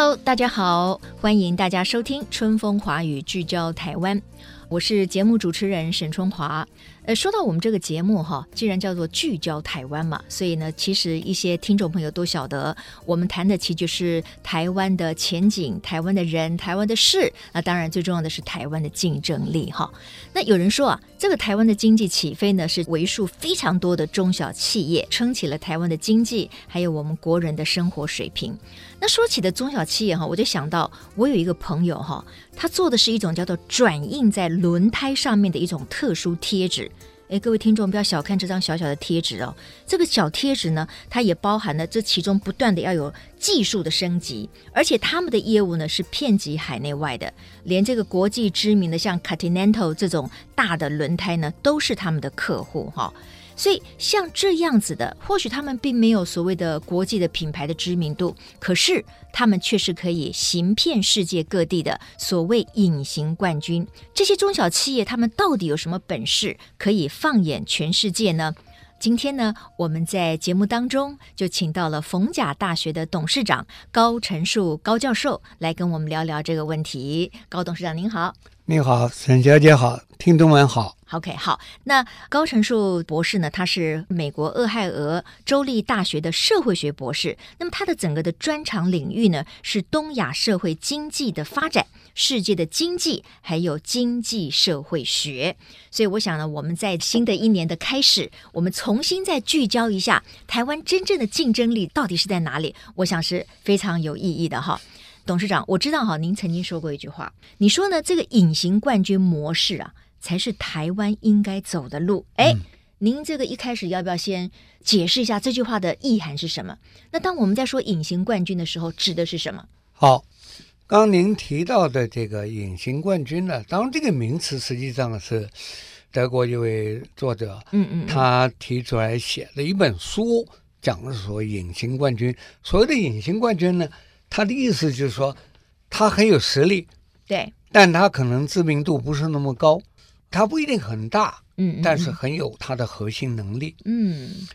Hello，大家好，欢迎大家收听《春风华语》，聚焦台湾。我是节目主持人沈春华。呃，说到我们这个节目哈，既然叫做聚焦台湾嘛，所以呢，其实一些听众朋友都晓得，我们谈的其实就是台湾的前景、台湾的人、台湾的事。那当然，最重要的是台湾的竞争力哈。那有人说啊，这个台湾的经济起飞呢，是为数非常多的中小企业撑起了台湾的经济，还有我们国人的生活水平。那说起的中小企业哈，我就想到我有一个朋友哈，他做的是一种叫做转印在轮胎上面的一种特殊贴纸。哎，各位听众不要小看这张小小的贴纸哦，这个小贴纸呢，它也包含了这其中不断的要有技术的升级，而且他们的业务呢是遍及海内外的，连这个国际知名的像 Continental 这种大的轮胎呢，都是他们的客户哈。所以像这样子的，或许他们并没有所谓的国际的品牌的知名度，可是他们却是可以行骗世界各地的所谓隐形冠军。这些中小企业，他们到底有什么本事可以放眼全世界呢？今天呢，我们在节目当中就请到了逢甲大学的董事长高乘树高教授来跟我们聊聊这个问题。高董事长您好。你好，沈小姐好，听众们好。OK，好。那高成树博士呢？他是美国俄亥俄州立大学的社会学博士。那么他的整个的专长领域呢，是东亚社会经济的发展、世界的经济，还有经济社会学。所以我想呢，我们在新的一年的开始，我们重新再聚焦一下台湾真正的竞争力到底是在哪里？我想是非常有意义的哈。董事长，我知道哈，您曾经说过一句话，你说呢，这个隐形冠军模式啊，才是台湾应该走的路。哎，嗯、您这个一开始要不要先解释一下这句话的意涵是什么？那当我们在说隐形冠军的时候，指的是什么？好，刚刚您提到的这个隐形冠军呢，当然这个名词实际上是德国一位作者，嗯，嗯嗯，他提出来写了一本书，讲的是说隐形冠军。所谓的隐形冠军呢？他的意思就是说，他很有实力，对，但他可能知名度不是那么高，他不一定很大，嗯，嗯，但是很有他的核心能力，嗯，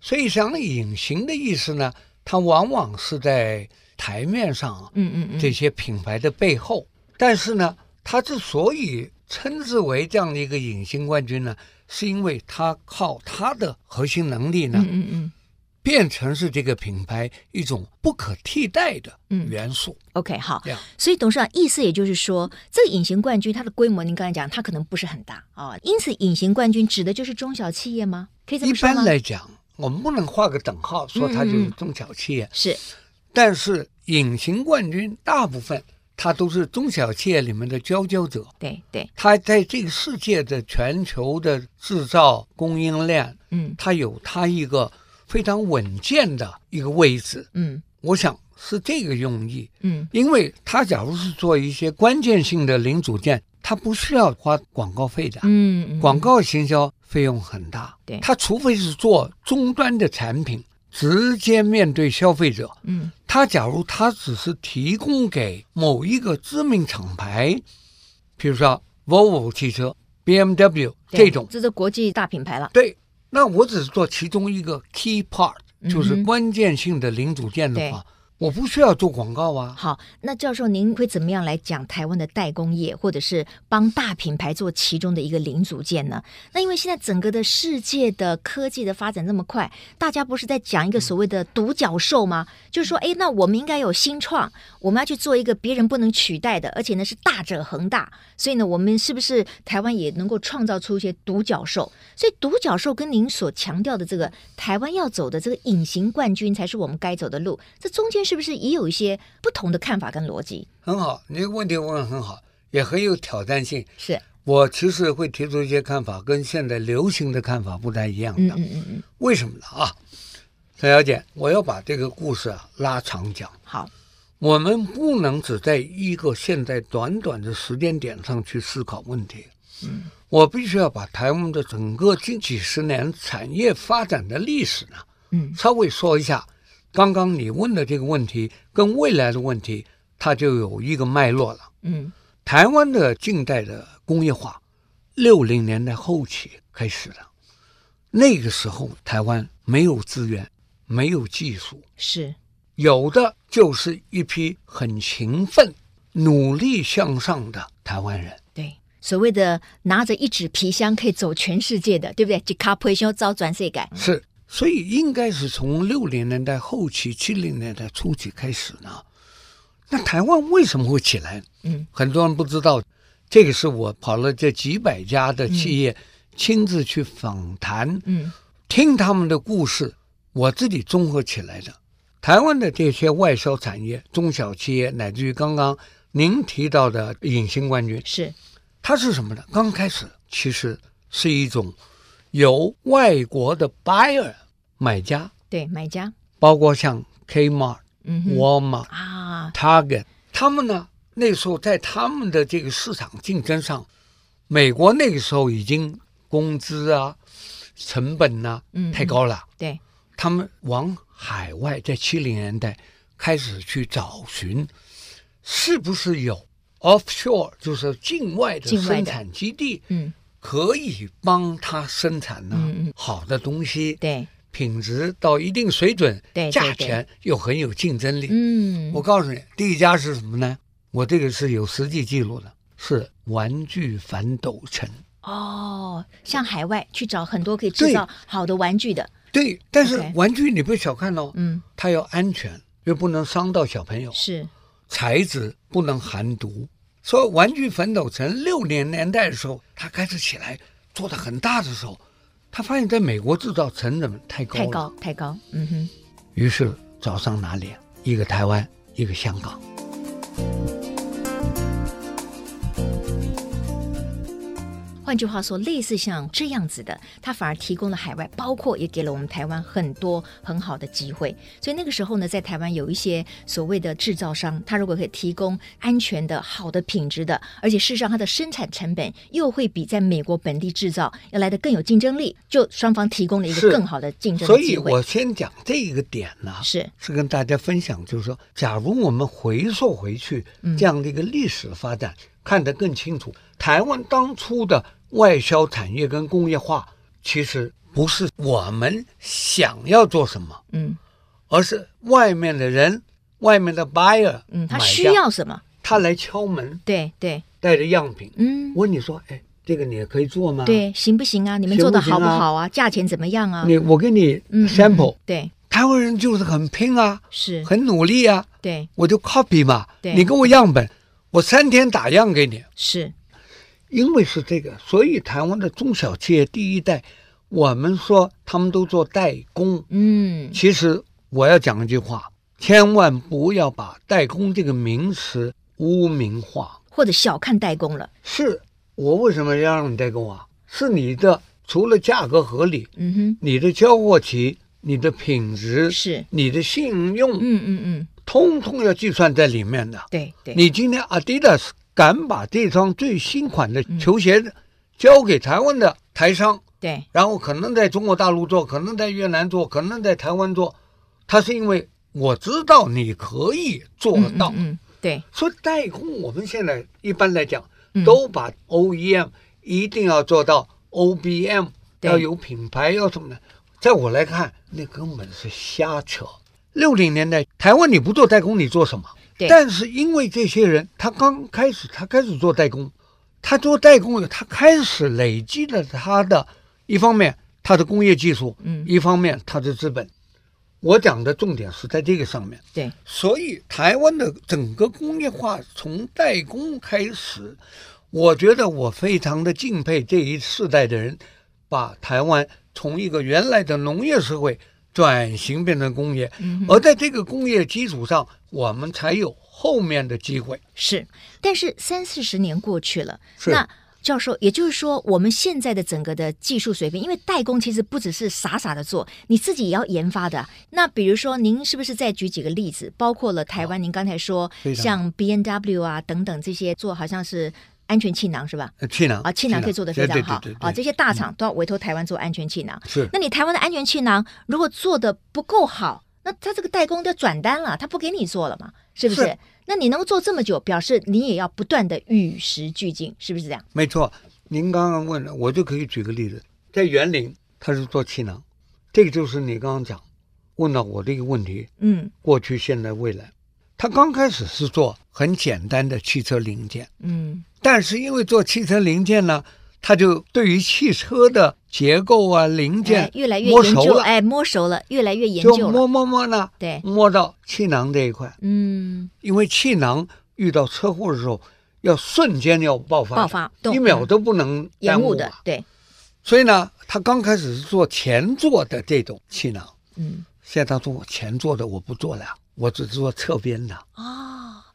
所以像隐形的意思呢，它往往是在台面上，嗯嗯嗯，这些品牌的背后，但是呢，他之所以称之为这样的一个隐形冠军呢，是因为他靠他的核心能力呢，嗯嗯嗯。变成是这个品牌一种不可替代的元素。嗯、OK，好。所以董事长意思也就是说，这个隐形冠军它的规模，您刚才讲，它可能不是很大啊、哦。因此，隐形冠军指的就是中小企业吗？可以这么说吗？一般来讲，我们不能画个等号，说它就是中小企业。嗯嗯是，但是隐形冠军大部分它都是中小企业里面的佼佼者。对对，它在这个世界的全球的制造供应链，嗯，它有它一个。非常稳健的一个位置，嗯，我想是这个用意，嗯，因为他假如是做一些关键性的零组件，他不需要花广告费的，嗯，嗯，广告行销费用很大，对，他除非是做终端的产品，直接面对消费者，嗯，他假如他只是提供给某一个知名厂牌，比如说 Volvo 汽车、BMW 这种，这是国际大品牌了，对。那我只是做其中一个 key part，就是关键性的零组件的话。我不需要做广告啊。好，那教授您会怎么样来讲台湾的代工业，或者是帮大品牌做其中的一个零组件呢？那因为现在整个的世界的科技的发展那么快，大家不是在讲一个所谓的独角兽吗？就是说，哎，那我们应该有新创，我们要去做一个别人不能取代的，而且呢是大者恒大。所以呢，我们是不是台湾也能够创造出一些独角兽？所以独角兽跟您所强调的这个台湾要走的这个隐形冠军，才是我们该走的路。这中间。是不是也有一些不同的看法跟逻辑？很好，你这个问题问的很好，也很有挑战性。是我其实会提出一些看法，跟现在流行的看法不太一样的。嗯嗯嗯，为什么呢？啊，陈小姐，我要把这个故事啊拉长讲。好，我们不能只在一个现在短短的时间点上去思考问题。嗯，我必须要把台湾的整个近几十年产业发展的历史呢，嗯，稍微说一下。刚刚你问的这个问题跟未来的问题，它就有一个脉络了。嗯，台湾的近代的工业化，六零年代后期开始的，那个时候台湾没有资源，没有技术，是有的就是一批很勤奋、努力向上的台湾人。对，所谓的拿着一纸皮箱可以走全世界的，对不对？一卡皮箱走全世改。是。所以应该是从六零年代后期、七零年代初期开始呢。那台湾为什么会起来？嗯，很多人不知道，这个是我跑了这几百家的企业，嗯、亲自去访谈，嗯，听他们的故事，我自己综合起来的。台湾的这些外销产业、中小企业，乃至于刚刚您提到的隐形冠军，是它是什么呢？刚开始其实是一种由外国的 buyer。买家。对买家，包括像 Kmart、嗯、Walmart 啊、Target，他们呢那时候在他们的这个市场竞争上，美国那个时候已经工资啊、成本呐、啊嗯、太高了。对，他们往海外在七零年代开始去找寻，是不是有 offshore，就是境外的生产基地，嗯，可以帮他生产呢、嗯、好的东西。对。品质到一定水准，对，价钱又很有竞争力。嗯，我告诉你，第一家是什么呢？我这个是有实际记录的，是玩具反斗城。哦，向海外去找很多可以制造好的玩具的。对，对，但是玩具你不要小看哦，嗯，它要安全，又不能伤到小朋友。是，材质不能含毒。所以玩具反斗城六零年代的时候，它开始起来做的很大的时候。他发现，在美国制造成本太高，太高，太高。嗯哼，于是找上哪里？一个台湾，一个香港。换句话说，类似像这样子的，它反而提供了海外，包括也给了我们台湾很多很好的机会。所以那个时候呢，在台湾有一些所谓的制造商，他如果可以提供安全的、好的品质的，而且事实上它的生产成本又会比在美国本地制造要来的更有竞争力，就双方提供了一个更好的竞争机会。所以我先讲这个点呢，是是跟大家分享，就是说，假如我们回溯回去这样的一个历史发展，嗯、看得更清楚，台湾当初的。外销产业跟工业化，其实不是我们想要做什么，嗯，而是外面的人，外面的 buyer，嗯，他需要什么，他来敲门，对对，带着样品，嗯，问你说，哎，这个你也可以做吗？对，行不行啊？你们做的好不好啊？价钱怎么样啊？你我给你 sample，对，台湾人就是很拼啊，是很努力啊，对，我就 copy 嘛，你给我样本，我三天打样给你，是。因为是这个，所以台湾的中小企业第一代，我们说他们都做代工。嗯，其实我要讲一句话，千万不要把代工这个名词污名化，或者小看代工了。是我为什么要让你代工啊？是你的除了价格合理，嗯哼，你的交货期、你的品质是你的信用，嗯嗯嗯，通通要计算在里面的。对对，你今天 Adidas。敢把这双最新款的球鞋交给台湾的台商，对，然后可能在中国大陆做，可能在越南做，可能在台湾做，他是因为我知道你可以做到，嗯，嗯，对。所以代工，我们现在一般来讲，都把 OEM 一定要做到 OBM，要有品牌，要什么的。在我来看，那根本是瞎扯。六零年代，台湾你不做代工，你做什么？但是因为这些人，他刚开始，他开始做代工，他做代工的，他开始累积了他的一方面他的工业技术，嗯，一方面他的资本。我讲的重点是在这个上面。对，所以台湾的整个工业化从代工开始，我觉得我非常的敬佩这一世代的人，把台湾从一个原来的农业社会。转型变成工业，而在这个工业基础上，我们才有后面的机会。是，但是三四十年过去了，是那教授，也就是说，我们现在的整个的技术水平，因为代工其实不只是傻傻的做，你自己也要研发的。那比如说，您是不是再举几个例子？包括了台湾，您刚才说像 B N W 啊等等这些做，好像是安全气囊是吧？气囊啊，气囊可以做得非常好啊，这些大厂都要委托台湾做安全气囊。是，那你台湾的安全气囊如果做得不够好，那他这个代工就转单了，他不给你做了嘛？是不是？那你能够做这么久，表示你也要不断的与时俱进，是不是这样？没错，您刚刚问了，我就可以举个例子，在园林，他是做气囊，这个就是你刚刚讲问到我的一个问题。嗯，过去、现在、未来，他刚开始是做很简单的汽车零件。嗯，但是因为做汽车零件呢，他就对于汽车的。结构啊，零件、哎、越来越熟了，哎，摸熟了，越来越研究了，就摸摸摸呢，对，摸到气囊这一块，嗯，因为气囊遇到车祸的时候，要瞬间要爆发，爆发，一秒都不能延误的，对。所以呢，他刚开始是做前座的这种气囊，嗯，现在他说前座的我不做了，我只做侧边的。啊、哦，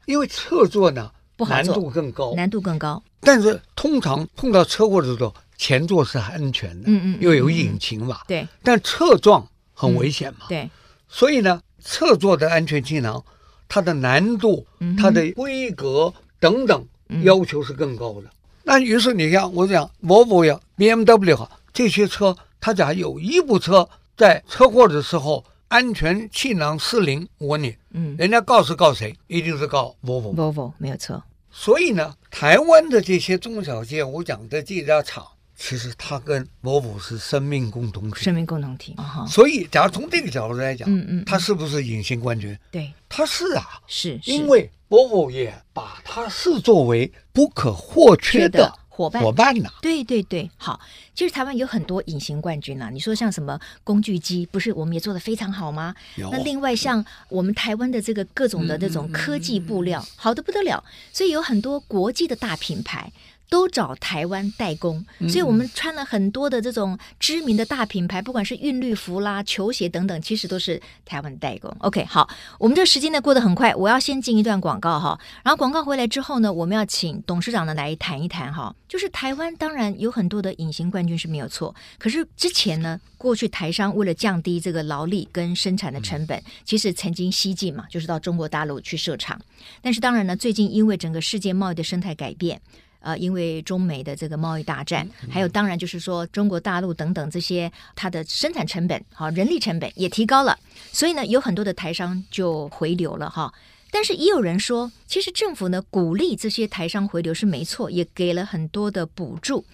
因为侧座呢难度更高，难度更高。但是通常碰到车祸的时候。前座是安全的，嗯嗯，又有引擎嘛，对。但侧撞很危险嘛，对。所以呢，侧座的安全气囊，它的难度、它的规格等等要求是更高的。那于是你像我讲，Volvo 呀、BMW 哈这些车，它假如有一部车在车祸的时候安全气囊失灵，我问你，嗯，人家告是告谁？一定是告 Volvo，Volvo 没有错。所以呢，台湾的这些中小件，我讲的这家厂。其实它跟 Volvo 是生命共同体，生命共同体。Uh-huh. 所以，假如从这个角度来讲，嗯嗯，它是不是隐形冠军？对，它是啊，是，是因为 Volvo 也把它视作为不可或缺的伙伴，伙伴呐。对对对，好，其实台湾有很多隐形冠军啊。你说像什么工具机，不是我们也做的非常好吗？那另外像我们台湾的这个各种的这种科技布料，嗯、好的不得了。所以有很多国际的大品牌。都找台湾代工，所以我们穿了很多的这种知名的大品牌，不管是韵律服啦、球鞋等等，其实都是台湾代工。OK，好，我们这个时间呢过得很快，我要先进一段广告哈，然后广告回来之后呢，我们要请董事长呢来谈一谈哈，就是台湾当然有很多的隐形冠军是没有错，可是之前呢，过去台商为了降低这个劳力跟生产的成本，其实曾经西进嘛，就是到中国大陆去设厂，但是当然呢，最近因为整个世界贸易的生态改变。呃，因为中美的这个贸易大战，还有当然就是说中国大陆等等这些，它的生产成本、好人力成本也提高了，所以呢，有很多的台商就回流了哈。但是也有人说，其实政府呢鼓励这些台商回流是没错，也给了很多的补助。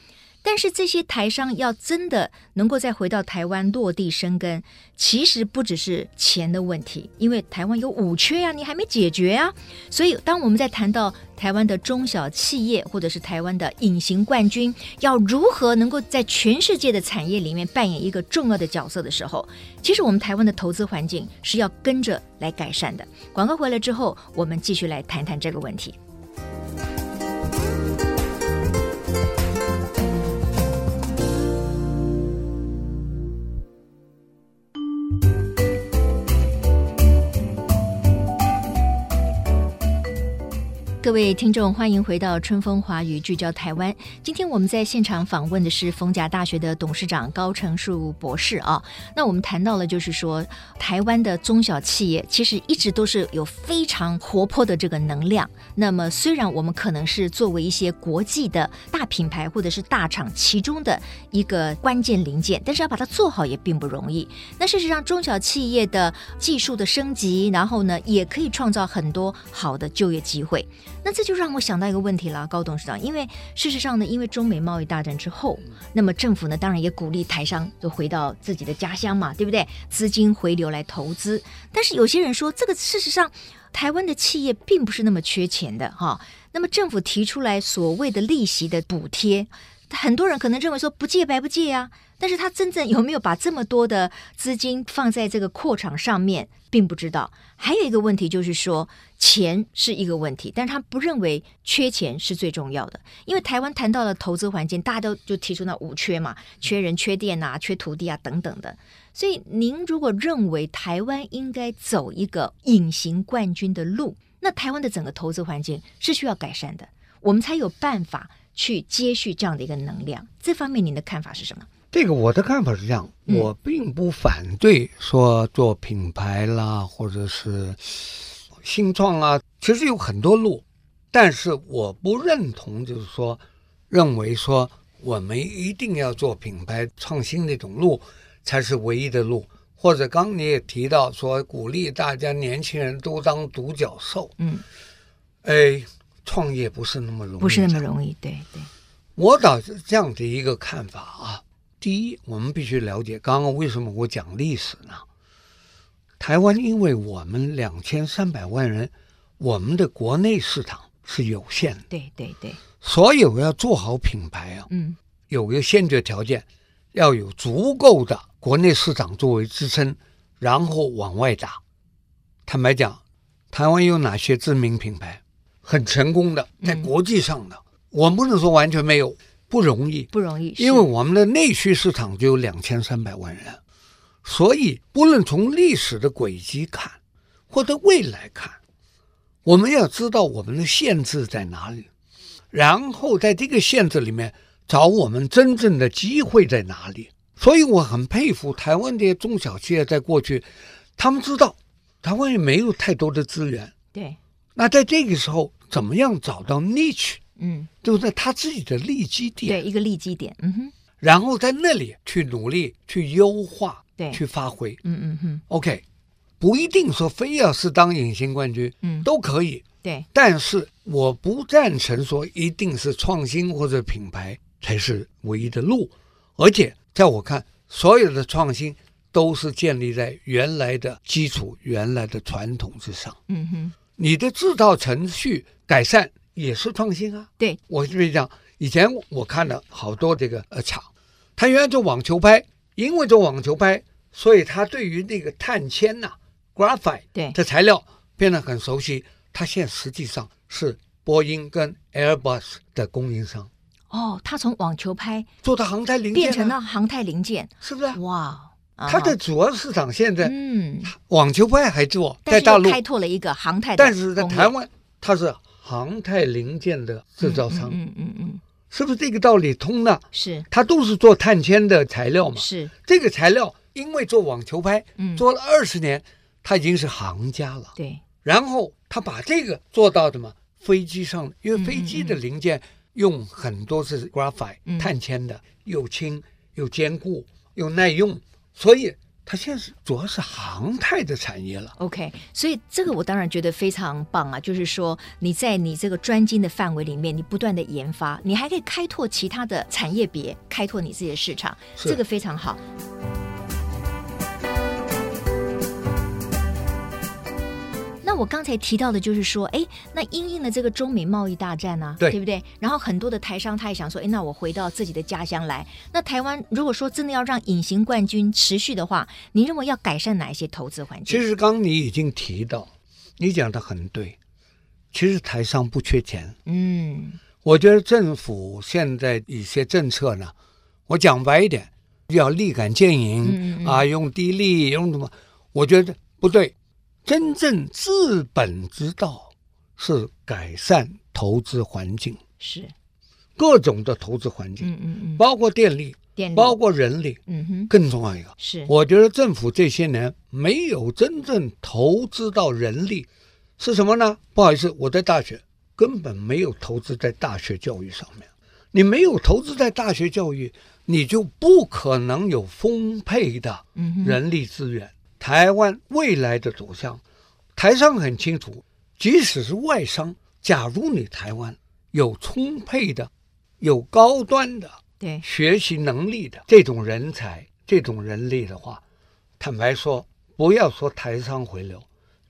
但是这些台商要真的能够再回到台湾落地生根，其实不只是钱的问题，因为台湾有五缺呀，你还没解决啊。所以当我们在谈到台湾的中小企业，或者是台湾的隐形冠军，要如何能够在全世界的产业里面扮演一个重要的角色的时候，其实我们台湾的投资环境是要跟着来改善的。广告回来之后，我们继续来谈谈这个问题。各位听众，欢迎回到春风华语聚焦台湾。今天我们在现场访问的是逢甲大学的董事长高成树博士啊。那我们谈到了，就是说台湾的中小企业其实一直都是有非常活泼的这个能量。那么虽然我们可能是作为一些国际的大品牌或者是大厂其中的一个关键零件，但是要把它做好也并不容易。那事实上，中小企业的技术的升级，然后呢，也可以创造很多好的就业机会。那这就让我想到一个问题了，高董事长，因为事实上呢，因为中美贸易大战之后，那么政府呢，当然也鼓励台商就回到自己的家乡嘛，对不对？资金回流来投资。但是有些人说，这个事实上，台湾的企业并不是那么缺钱的哈。那么政府提出来所谓的利息的补贴，很多人可能认为说不借白不借呀。但是他真正有没有把这么多的资金放在这个扩厂上面，并不知道。还有一个问题就是说，钱是一个问题，但是他不认为缺钱是最重要的。因为台湾谈到了投资环境，大家都就提出那五缺嘛，缺人、缺电啊、缺土地啊等等的。所以您如果认为台湾应该走一个隐形冠军的路，那台湾的整个投资环境是需要改善的，我们才有办法。去接续这样的一个能量。这方面您的看法是什么？这个我的看法是这样，我并不反对说做品牌啦，嗯、或者是新创啊，其实有很多路，但是我不认同，就是说认为说我们一定要做品牌创新那种路才是唯一的路，或者刚你也提到说鼓励大家年轻人都当独角兽，嗯，哎，创业不是那么容易，不是那么容易，对对，我倒是这样的一个看法啊。第一，我们必须了解，刚刚为什么我讲历史呢？台湾因为我们两千三百万人，我们的国内市场是有限的，对对对，所以我要做好品牌啊，嗯，有个先决条件，要有足够的国内市场作为支撑，然后往外打。坦白讲，台湾有哪些知名品牌很成功的，在国际上的，嗯、我们不能说完全没有。不容易，不容易，因为我们的内需市场就有两千三百万人，所以不论从历史的轨迹看，或者未来看，我们要知道我们的限制在哪里，然后在这个限制里面找我们真正的机会在哪里。所以我很佩服台湾这些中小企业，在过去，他们知道台湾也没有太多的资源，对，那在这个时候怎么样找到 niche？嗯，就在他自己的利基点，对，一个利基点，嗯哼，然后在那里去努力去优化，对，去发挥，嗯嗯哼，OK，不一定说非要是当隐形冠军，嗯，都可以，对，但是我不赞成说一定是创新或者品牌才是唯一的路，而且在我看，所有的创新都是建立在原来的基础、原来的传统之上，嗯哼，你的制造程序改善。也是创新啊！对，我跟你讲，以前我看了好多这个呃厂，他原来做网球拍，因为做网球拍，所以他对于那个碳纤呐、啊、graphite 对的材料变得很熟悉。他现在实际上是波音跟 Airbus 的供应商。哦，他从网球拍做到航太零件，变成了航太零件，是不是？哇！他的主要市场现在，嗯，网球拍还做，在大陆。开拓了一个航太，但是在台湾，它是。航太零件的制造商，嗯嗯嗯，是不是这个道理通呢？是，它都是做碳纤的材料嘛。是，这个材料因为做网球拍，做了二十年，它已经是行家了。对，然后他把这个做到的嘛，飞机上，因为飞机的零件用很多是 graphite 碳纤的，又轻又坚固又耐用，所以。它现在是主要是航太的产业了。OK，所以这个我当然觉得非常棒啊！就是说你在你这个专精的范围里面，你不断的研发，你还可以开拓其他的产业别，开拓你自己的市场，这个非常好。我刚才提到的就是说，哎，那因应了这个中美贸易大战呢、啊，对，对不对？然后很多的台商他也想说，哎，那我回到自己的家乡来。那台湾如果说真的要让隐形冠军持续的话，你认为要改善哪一些投资环境？其实刚你已经提到，你讲的很对。其实台商不缺钱，嗯，我觉得政府现在一些政策呢，我讲白一点，要立竿见影、嗯嗯、啊，用低利，用什么？我觉得不对。真正治本之道是改善投资环境，是。各种的投资环境，嗯嗯嗯，包括电力，电力，包括人力，嗯哼，更重要一个。是，我觉得政府这些年没有真正投资到人力，是什么呢？不好意思，我在大学根本没有投资在大学教育上面。你没有投资在大学教育，你就不可能有丰沛的人力资源。台湾未来的走向，台商很清楚。即使是外商，假如你台湾有充沛的、有高端的、对学习能力的这种人才、这种人力的话，坦白说，不要说台商回流，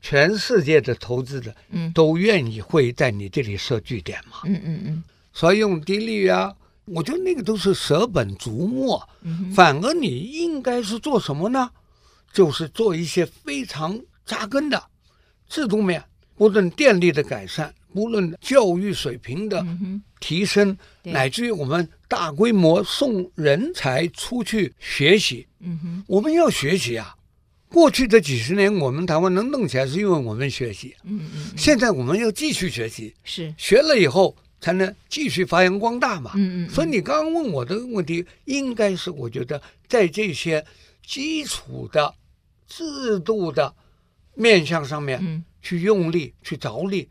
全世界的投资者，嗯，都愿意会在你这里设据点嘛。嗯嗯嗯。所以用低利率啊，我觉得那个都是舍本逐末。嗯。反而你应该是做什么呢？就是做一些非常扎根的制度面，不论电力的改善，不论教育水平的提升，嗯、乃至于我们大规模送人才出去学习。嗯哼，我们要学习啊！过去的几十年，我们台湾能弄起来，是因为我们学习。嗯嗯，现在我们要继续学习。是，学了以后。才能继续发扬光大嘛。嗯嗯。所以你刚刚问我的问题，应该是我觉得在这些基础的制度的面向上面，去用力、去着力，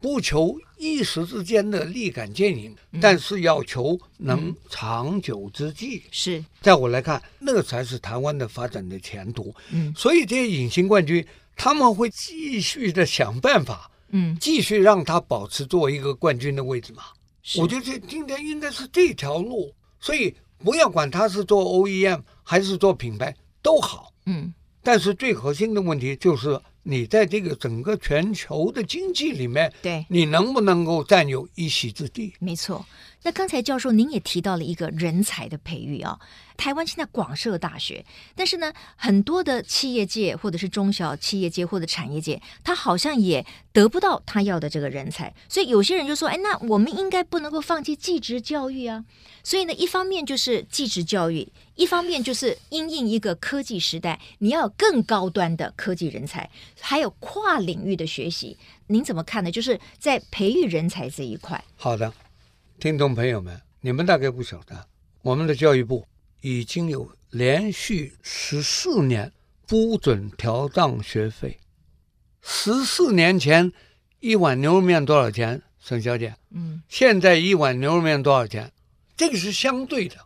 不求一时之间的立竿见影，但是要求能长久之计。是，在我来看，那个才是台湾的发展的前途。嗯，所以这些隐形冠军，他们会继续的想办法。嗯，继续让他保持作为一个冠军的位置嘛？是我觉得这今天应该是这条路，所以不要管他是做 OEM 还是做品牌都好。嗯，但是最核心的问题就是你在这个整个全球的经济里面，对，你能不能够占有一席之地？没错。那刚才教授您也提到了一个人才的培育啊。台湾现在广设大学，但是呢，很多的企业界或者是中小企业界或者产业界，他好像也得不到他要的这个人才，所以有些人就说：“哎，那我们应该不能够放弃技职教育啊。”所以呢，一方面就是技职教育，一方面就是因应一个科技时代，你要有更高端的科技人才，还有跨领域的学习。您怎么看呢？就是在培育人才这一块。好的，听众朋友们，你们大概不晓得，我们的教育部。已经有连续十四年不准调涨学费。十四年前一碗牛肉面多少钱，沈小姐？嗯，现在一碗牛肉面多少钱？这个是相对的。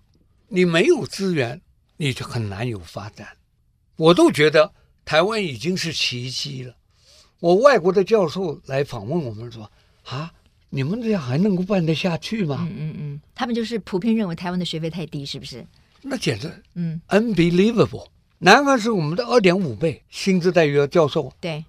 你没有资源，你就很难有发展。我都觉得台湾已经是奇迹了。我外国的教授来访问我们说：“啊，你们这样还能够办得下去吗？”嗯嗯嗯，他们就是普遍认为台湾的学费太低，是不是？那简直，嗯，unbelievable。南韩是我们的二点五倍薪资待遇的教授，对，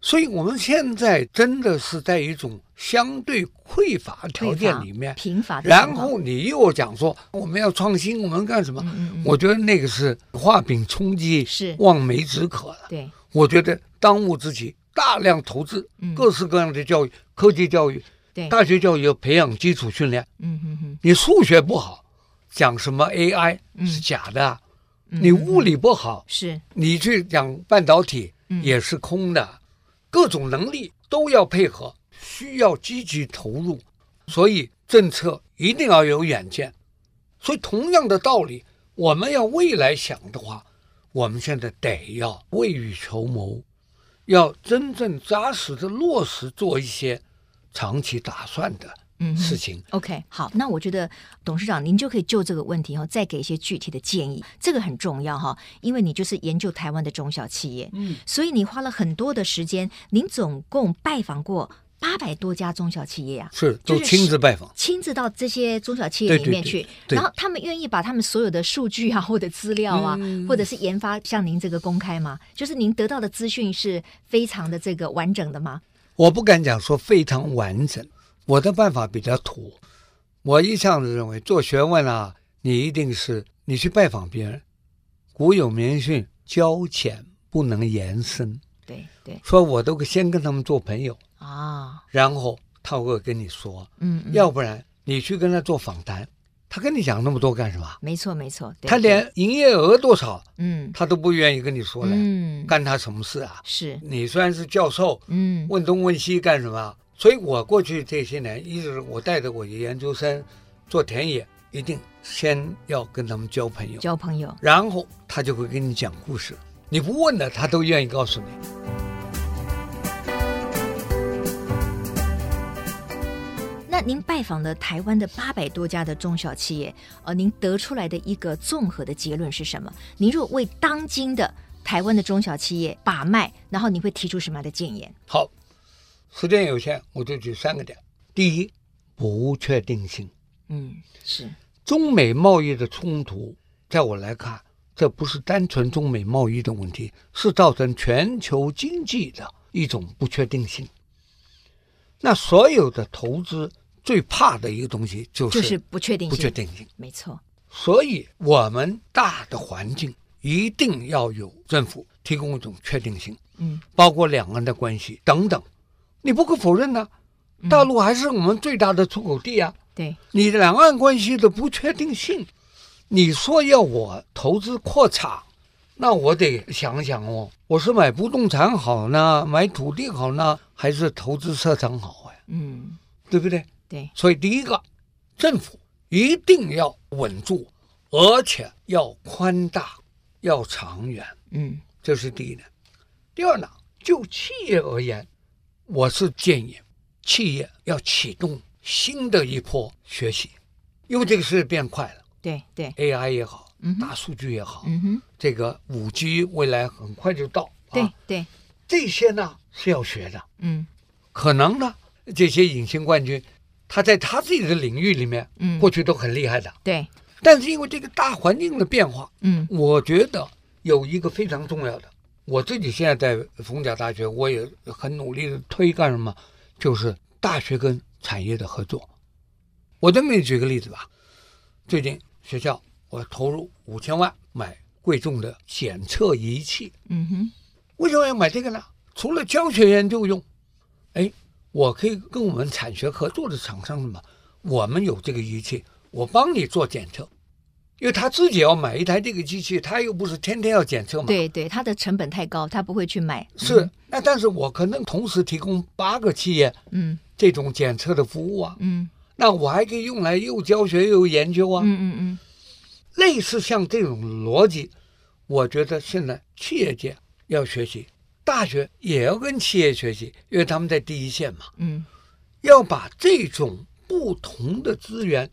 所以我们现在真的是在一种相对匮乏条件里面，贫乏。然后你又讲说我们要创新，我们干什么？嗯嗯嗯，我觉得那个是画饼充饥，是望梅止渴了。对，我觉得当务之急，大量投资各式各样的教育，嗯、科技教育，对，大学教育要培养基础训练。嗯哼哼，你数学不好。讲什么 AI 是假的，嗯、你物理不好，是。你去讲半导体也是空的，嗯、各种能力都要配合，需要积极投入，所以政策一定要有远见。所以同样的道理，我们要未来想的话，我们现在得要未雨绸缪，要真正扎实的落实做一些长期打算的。嗯，事情 OK 好，那我觉得董事长您就可以就这个问题哈，再给一些具体的建议，这个很重要哈，因为你就是研究台湾的中小企业，嗯，所以你花了很多的时间，您总共拜访过八百多家中小企业呀、啊，是都亲自拜访，亲自到这些中小企业里面去，对对对对，然后他们愿意把他们所有的数据啊，或者资料啊，嗯、或者是研发向您这个公开吗？就是您得到的资讯是非常的这个完整的吗？我不敢讲说非常完整。我的办法比较土，我一向认为做学问啊，你一定是你去拜访别人。古有名训，交浅不能言深。对对，说我都先跟他们做朋友啊，然后他会跟你说，嗯，嗯，要不然你去跟他做访谈，他跟你讲那么多干什么？没错没错，他连营业额多少，嗯，他都不愿意跟你说了，嗯，干他什么事啊？是你虽然是教授，嗯，问东问西干什么？所以我过去这些年，一直我带着我的研究生做田野，一定先要跟他们交朋友，交朋友，然后他就会跟你讲故事。你不问的，他都愿意告诉你。那您拜访了台湾的八百多家的中小企业，呃，您得出来的一个综合的结论是什么？您若为当今的台湾的中小企业把脉，然后你会提出什么样的建言？好。时间有限，我就举三个点。第一，不确定性。嗯，是中美贸易的冲突，在我来看，这不是单纯中美贸易的问题，是造成全球经济的一种不确定性。那所有的投资最怕的一个东西就是就是不确定性。不确定性，没错。所以，我们大的环境一定要有政府提供一种确定性。嗯，包括两岸的关系等等。你不可否认呢，大陆还是我们最大的出口地啊。嗯、对，你两岸关系的不确定性，你说要我投资扩产，那我得想想哦，我是买不动产好呢，买土地好呢，还是投资设厂好呀？嗯，对不对？对，所以第一个，政府一定要稳住，而且要宽大，要长远。嗯，这是第一点。第二呢，就企业而言，我是建议企业要启动新的一波学习，因为这个事变快了。对对，AI 也好，嗯，大数据也好，嗯哼，这个五 G 未来很快就到。对对，这些呢是要学的。嗯，可能呢，这些隐形冠军，他在他自己的领域里面，嗯，过去都很厉害的。对，但是因为这个大环境的变化，嗯，我觉得有一个非常重要的，我自己现在在逢甲大学，我也很努力的推干什么，就是大学跟产业的合作。我再给你举个例子吧，最近。学校，我投入五千万买贵重的检测仪器。嗯哼，为什么要买这个呢？除了教学研究用，哎，我可以跟我们产学合作的厂商什么，我们有这个仪器，我帮你做检测，因为他自己要买一台这个机器，他又不是天天要检测嘛。对对，他的成本太高，他不会去买。是，那但是我可能同时提供八个企业，嗯，这种检测的服务啊，嗯。那我还可以用来又教学又研究啊，嗯嗯嗯，类似像这种逻辑，我觉得现在企业界要学习，大学也要跟企业学习，因为他们在第一线嘛，嗯，要把这种不同的资源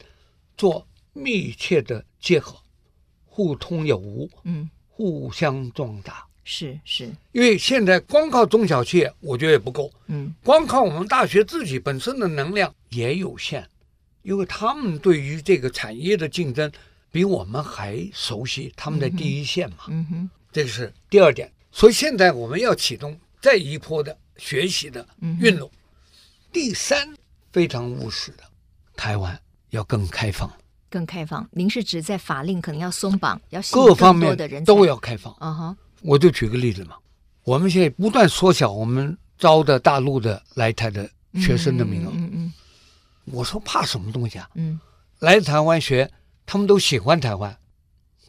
做密切的结合，互通有无，嗯，互相壮大。是是，因为现在光靠中小企业，我觉得也不够，嗯，光靠我们大学自己本身的能量也有限。因为他们对于这个产业的竞争比我们还熟悉，他们在第一线嘛。嗯哼，这个是第二点。所以现在我们要启动再一波的学习的运动。第三，非常务实的，台湾要更开放。更开放？您是指在法令可能要松绑，要各方面的人都要开放。啊？哈，我就举个例子嘛，我们现在不断缩小我们招的大陆的来台的学生的名额。嗯嗯。我说怕什么东西啊？嗯，来台湾学，他们都喜欢台湾。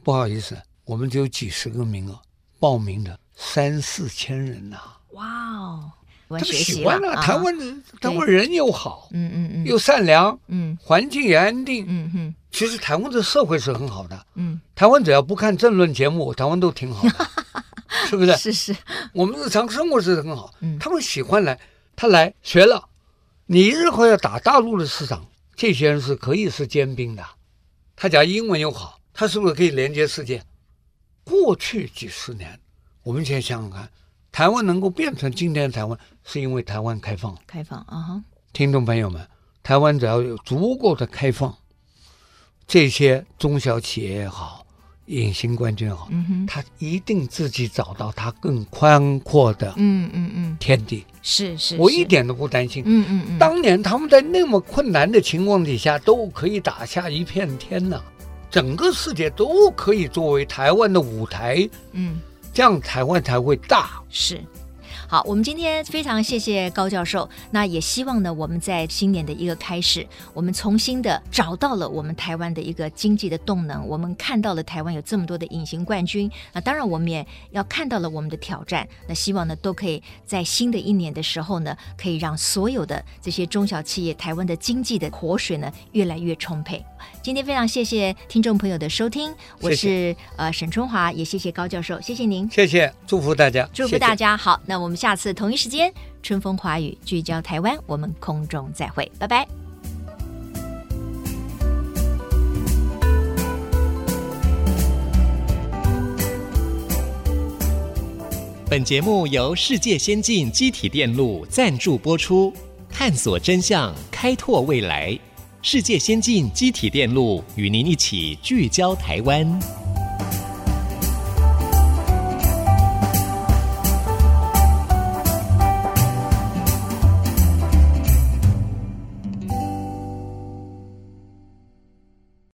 不好意思，我们只有几十个名额，报名的三四千人呐、啊。哇哦，他们喜欢啊，台湾人，台湾人又好，嗯嗯嗯，又善良，嗯，环境也安定，嗯哼。其实台湾的社会是很好的，嗯，台湾只要不看政论节目，台湾都挺好的，是不是？是是，我们日常生活是很好，嗯，他们喜欢来，他来学了。你日后要打大陆的市场，这些人是可以是尖兵的。他讲英文又好，他是不是可以连接世界？过去几十年，我们现在想想看，台湾能够变成今天的台湾，是因为台湾开放。开放啊哈！听众朋友们，台湾只要有足够的开放，这些中小企业也好。隐形冠军也好，嗯哼，他一定自己找到他更宽阔的，嗯嗯嗯，天地是是，我一点都不担心，嗯嗯嗯，当年他们在那么困难的情况底下都可以打下一片天呢，整个世界都可以作为台湾的舞台，嗯，这样台湾才会大，是。好，我们今天非常谢谢高教授。那也希望呢，我们在新年的一个开始，我们重新的找到了我们台湾的一个经济的动能。我们看到了台湾有这么多的隐形冠军。那当然，我们也要看到了我们的挑战。那希望呢，都可以在新的一年的时候呢，可以让所有的这些中小企业，台湾的经济的活水呢，越来越充沛。今天非常谢谢听众朋友的收听，我是谢谢呃沈春华，也谢谢高教授，谢谢您，谢谢，祝福大家，祝福大家。谢谢。好，那我们下次同一时间，春风华语聚焦台湾，我们空中再会，拜拜。本节目由世界先进机体电路赞助播出，探索真相，开拓未来。世界先进机体电路与您一起聚焦台湾。